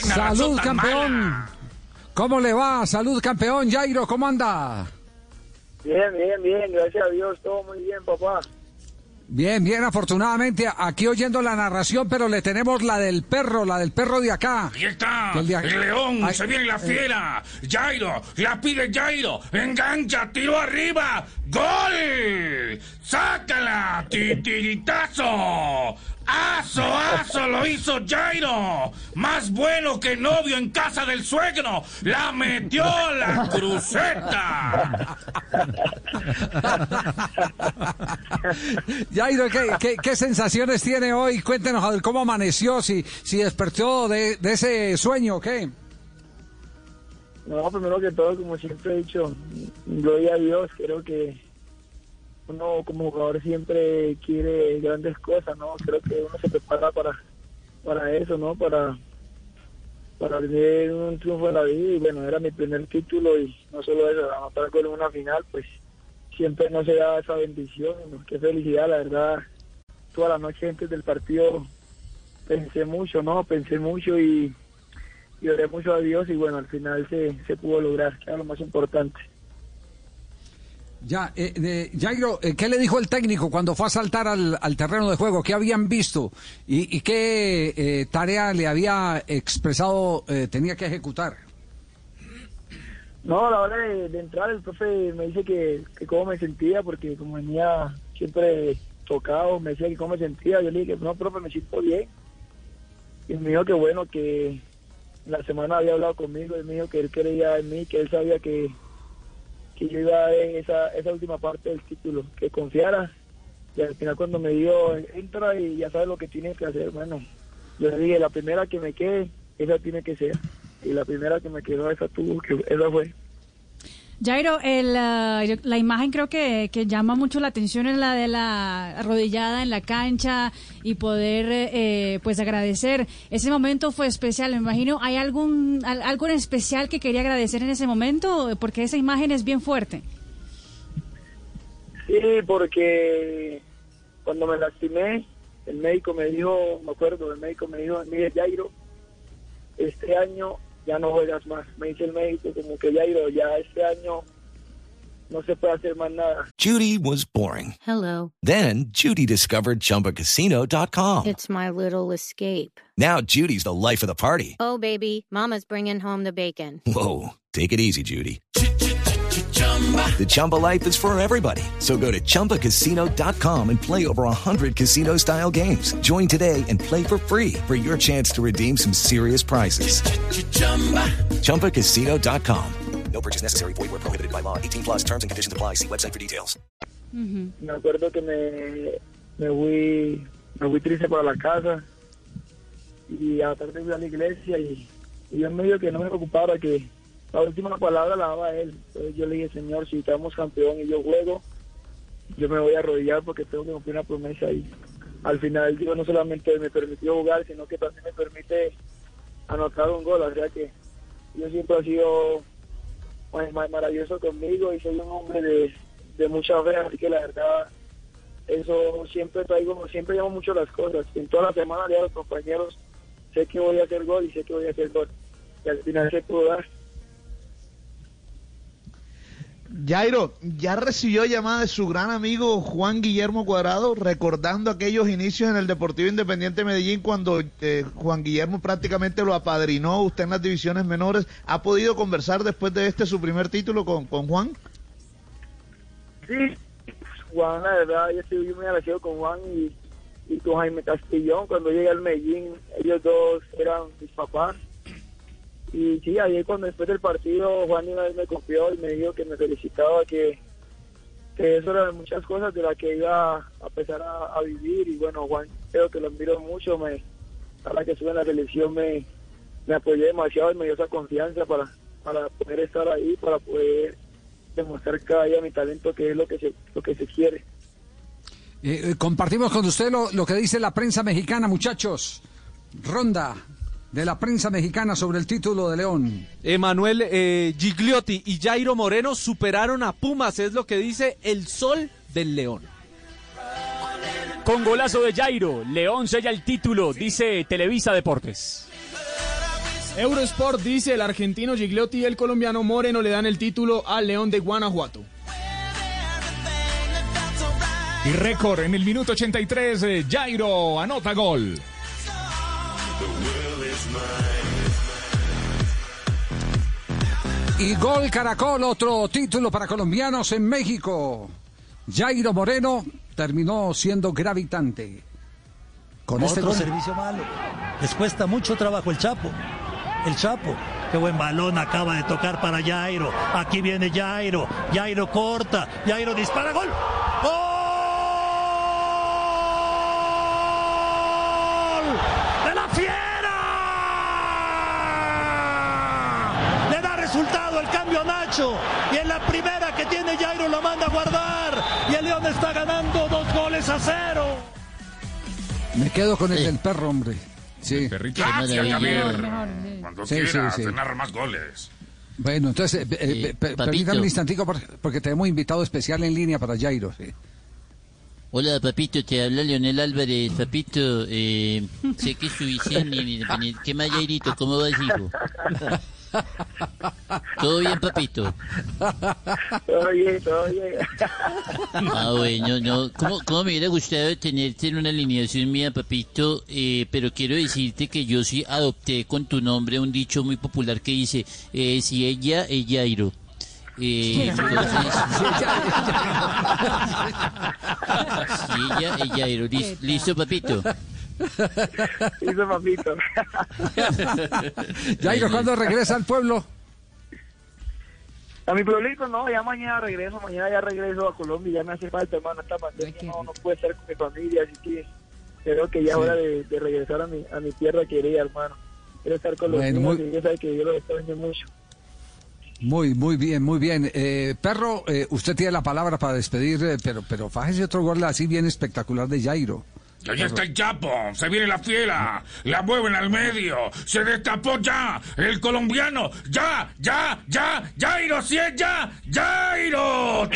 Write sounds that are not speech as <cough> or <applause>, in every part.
Salud, campeón. ¿Cómo le va? Salud, campeón. Jairo, ¿cómo anda? Bien, bien, bien. Gracias a Dios. Todo muy bien, papá. Bien, bien, afortunadamente aquí oyendo la narración, pero le tenemos la del perro, la del perro de acá. Ahí está, El león, Ay, se viene la eh. fiera. Jairo, la pide Jairo, engancha, tiro arriba, gol. Sácala, titiritazo. Lo hizo Jairo. Más bueno que novio en casa del suegro. La metió la cruceta. Jairo, ¿qué, qué, qué sensaciones tiene hoy? Cuéntenos a ver, cómo amaneció, si, si despertó de, de ese sueño, o ¿qué? No, primero que todo, como siempre he dicho, gloria a Dios. Creo que uno como jugador siempre quiere grandes cosas, ¿no? Creo que uno se prepara para, para eso, ¿no? Para, para tener un triunfo en la vida. Y bueno, era mi primer título y no solo eso, anotar en una final, pues siempre no se da esa bendición. ¿no? Qué felicidad, la verdad. Toda la noche antes del partido pensé mucho, ¿no? Pensé mucho y, y oré mucho a Dios y bueno, al final se, se pudo lograr, que era lo más importante. Ya, eh, de- Jairo, eh, ¿qué le dijo el técnico cuando fue a saltar al, terreno de juego? ¿Qué habían visto? ¿Y, y qué eh, tarea le había expresado eh, tenía que ejecutar? No, la hora de, entrar el profe me dice que, cómo me sentía, porque como venía siempre tocado, me decía que cómo me sentía. Yo le dije no, profe, me siento bien. Y me dijo que bueno, que la semana había hablado conmigo, y me dijo que él creía en mí, que él sabía que, que yo iba a dar esa, esa última parte del título, que confiara. Y al final cuando me dio, entra y ya sabes lo que tienes que hacer. Bueno, yo le dije, la primera que me quede, esa tiene que ser. Y la primera que me quedó, esa tuvo que, esa fue. Jairo, el, ah, yo- la imagen creo que, que llama mucho la atención es la de la arrodillada en la cancha y poder eh, eh, pues agradecer. Ese momento fue especial, me imagino. ¿Hay algún al- algo en especial que quería agradecer en ese momento? Porque esa imagen es bien fuerte. Sí, porque cuando me lastimé, el médico me dijo, me acuerdo, el médico me dijo, mire Jairo, este año ya no juegas más. Me dice el médico como que Jairo, ya este año no se puede hacer más nada. Judy was boring. Hello. Then Judy discovered ChumbaCasino.com. It's my little escape. Now Judy's the life of the party. Oh, baby, Mama's bringing home the bacon. Whoa, take it easy, Judy. The Chumba life is for everybody. So go to ChumbaCasino.com and play over 100 casino style games. Join today and play for free for your chance to redeem some serious prizes. ChumbaCasino.com. No purchase necessary. Void where prohibited by law. 18 plus terms and conditions apply. See website for details. Mm-hmm. Me acuerdo que me, me fui me fui triste para la casa y a la tarde fui a la iglesia y, y yo medio que no me preocupaba que la última palabra la daba él. Entonces yo le dije, Señor, si estamos campeón y yo juego, yo me voy a arrodillar porque tengo que cumplir una promesa y al final Dios no solamente me permitió jugar, sino que también me permite anotar un gol. O sea que yo siempre he sido pues, ma- maravilloso conmigo y soy un hombre de, de mucha fe, así que la verdad eso siempre traigo, siempre llamo mucho las cosas. En toda la semana le digo a los compañeros, sé que voy a hacer gol y sé que voy a hacer gol. Y al final se pudo dar. Jairo, ya recibió llamada de su gran amigo Juan Guillermo Cuadrado, recordando aquellos inicios en el Deportivo Independiente Medellín cuando eh, Juan Guillermo prácticamente lo apadrinó usted en las divisiones menores. ¿Ha podido conversar después de este su primer título con, con Juan? Sí, Juan, la verdad, yo estoy muy agradecido con Juan y, y con Jaime Castillón. Cuando llegué al Medellín, ellos dos eran mis papás. Y sí, ayer cuando después del partido, Juan una vez me confió y me dijo que me felicitaba, que, que eso era de muchas cosas de las que iba a empezar a, vivir. Y bueno, Juan, creo que lo admiro mucho. Me, a la que estuve en la selección me, me apoyó demasiado y me dio esa confianza para, para poder estar ahí, para poder demostrar cada día mi talento, que es lo que se, lo que se quiere. Eh, eh, compartimos con usted lo, lo que dice la prensa mexicana, muchachos. Ronda de la prensa mexicana sobre el título de León. Emanuel eh, Gigliotti y Jairo Moreno superaron a Pumas, es lo que dice el sol del León. Con golazo de Jairo, León sella el título, dice Televisa Deportes. Eurosport dice el argentino Gigliotti y el colombiano Moreno le dan el título al León de Guanajuato. Y récord en el minuto 83, eh, Jairo anota gol. Y gol Caracol, otro título para colombianos en México. Jairo Moreno terminó siendo gravitante. Con este Otro gol. servicio malo. Les cuesta mucho trabajo el Chapo. El Chapo. Qué buen balón acaba de tocar para Jairo. Aquí viene Jairo. Jairo corta. Jairo dispara. ¡Gol! ¡De la fiera! Le da resultado el cambio a Nacho. Y en la primera que tiene Jairo lo manda a guardar. Y el León está ganando dos goles a cero. Me quedo con el del perro, hombre. Sí. Gracias, Javier. Cuando Sí, sí, quieras, sí. más goles. Bueno, entonces, eh, eh, permítame un instantico por- porque tenemos invitado especial en línea para Jairo. sí. Hola, papito, te habla Leonel Álvarez. Papito, eh, sé que estuviste en, en- en el... ¿Qué más, Jairito? ¿Cómo vas, hijo? <laughs> ¿Todo bien, papito? Todo bien, todo bien. Ah, bueno, no. ¿Cómo, cómo me hubiera gustado tenerte en una alineación mía, papito? Eh, pero quiero decirte que yo sí adopté con tu nombre un dicho muy popular que dice, eh, si ella es Jairo. Eh, entonces, <laughs> si ella es Jairo. Lis- ¿Listo, papito? Listo, papito. Jairo, ¿cuándo regresa al pueblo? A mi pueblito no, ya mañana regreso, mañana ya regreso a Colombia, ya me hace falta, hermano, esta pandemia no, no puede estar con mi familia, así que creo que ya es Sí. hora de, de regresar a mi, a mi tierra querida, hermano. Quiero estar con los Bueno, niños muy- y yo sé que yo los extraño mucho. Muy, muy bien, muy bien. Eh, perro, eh, usted tiene la palabra para despedir, eh, pero, pero fájese otro gol así bien espectacular de Jairo. Y Allá está el Chapo, se viene la fiera, la mueven al medio, se destapó ya, el colombiano, ya, ya, ya, Jairo, si es ya, Jairo,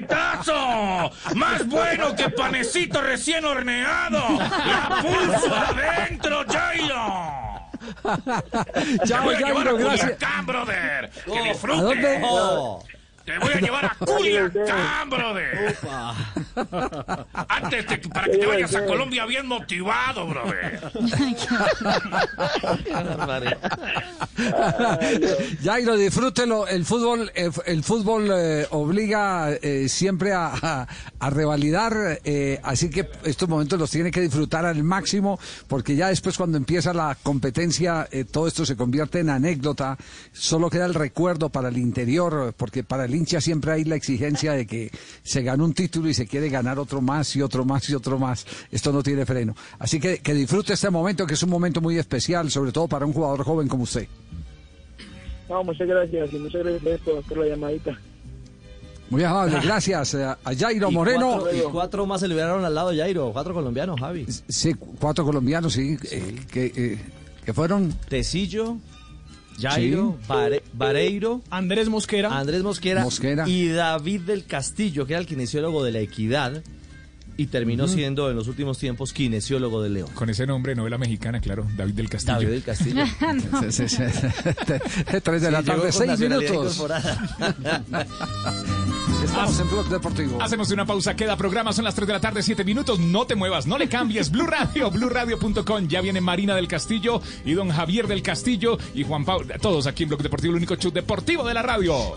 titiritazo, más bueno que panecito recién horneado, la puso adentro, Jairo. <laughs> Chao, a a Jairo, gracias. Culiacán, brother, que ¿A disfrutes. dónde? Te voy a llevar a <laughs> Culiacán, brother. <laughs> Antes de que- para que te vayas a Colombia bien motivado, brother. <laughs> Jairo, disfrútelo. El fútbol, eh, el fútbol eh, obliga eh, siempre a, a- a revalidar, eh, así que estos momentos los tiene que disfrutar al máximo, porque ya después cuando empieza la competencia, eh, todo esto se convierte en anécdota. Solo queda el recuerdo para el interior, porque para el hincha siempre hay la exigencia de que se ganó un título y se quiere ganar otro más y otro más y otro más. Esto no tiene freno. Así que que disfrute este momento, que es un momento muy especial, sobre todo para un jugador joven como usted. No, muchas gracias y muchas gracias por, por la llamadita. Muy amable, gracias eh, a Jairo Y Moreno. Cuatro, y cuatro más se liberaron al lado de Jairo, cuatro colombianos, Javi. Sí, cuatro colombianos, sí, eh, que, eh, que fueron... Tecillo, Jairo, Sí. Bare- Vareiro, Andrés Mosquera, Andrés Mosquera, Mosquera. y David del Castillo, que era el kinesiólogo de la Equidad y terminó siendo en los últimos tiempos kinesiólogo de León. Con ese nombre, novela mexicana, claro, David del Castillo. David del Castillo. <laughs> Sí, sí, sí. <laughs> Tres de la tarde, seis minutos. <laughs> Estamos en Blog Deportivo. Hacemos una pausa, queda programa, son las 3 de la tarde, 7 minutos, no te muevas, no le cambies, Blue Radio, BlueRadio.com, ya viene Marina del Castillo y don Javier del Castillo y Juan Pablo, todos aquí en Blog Deportivo, el único show deportivo de la radio.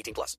18 plus.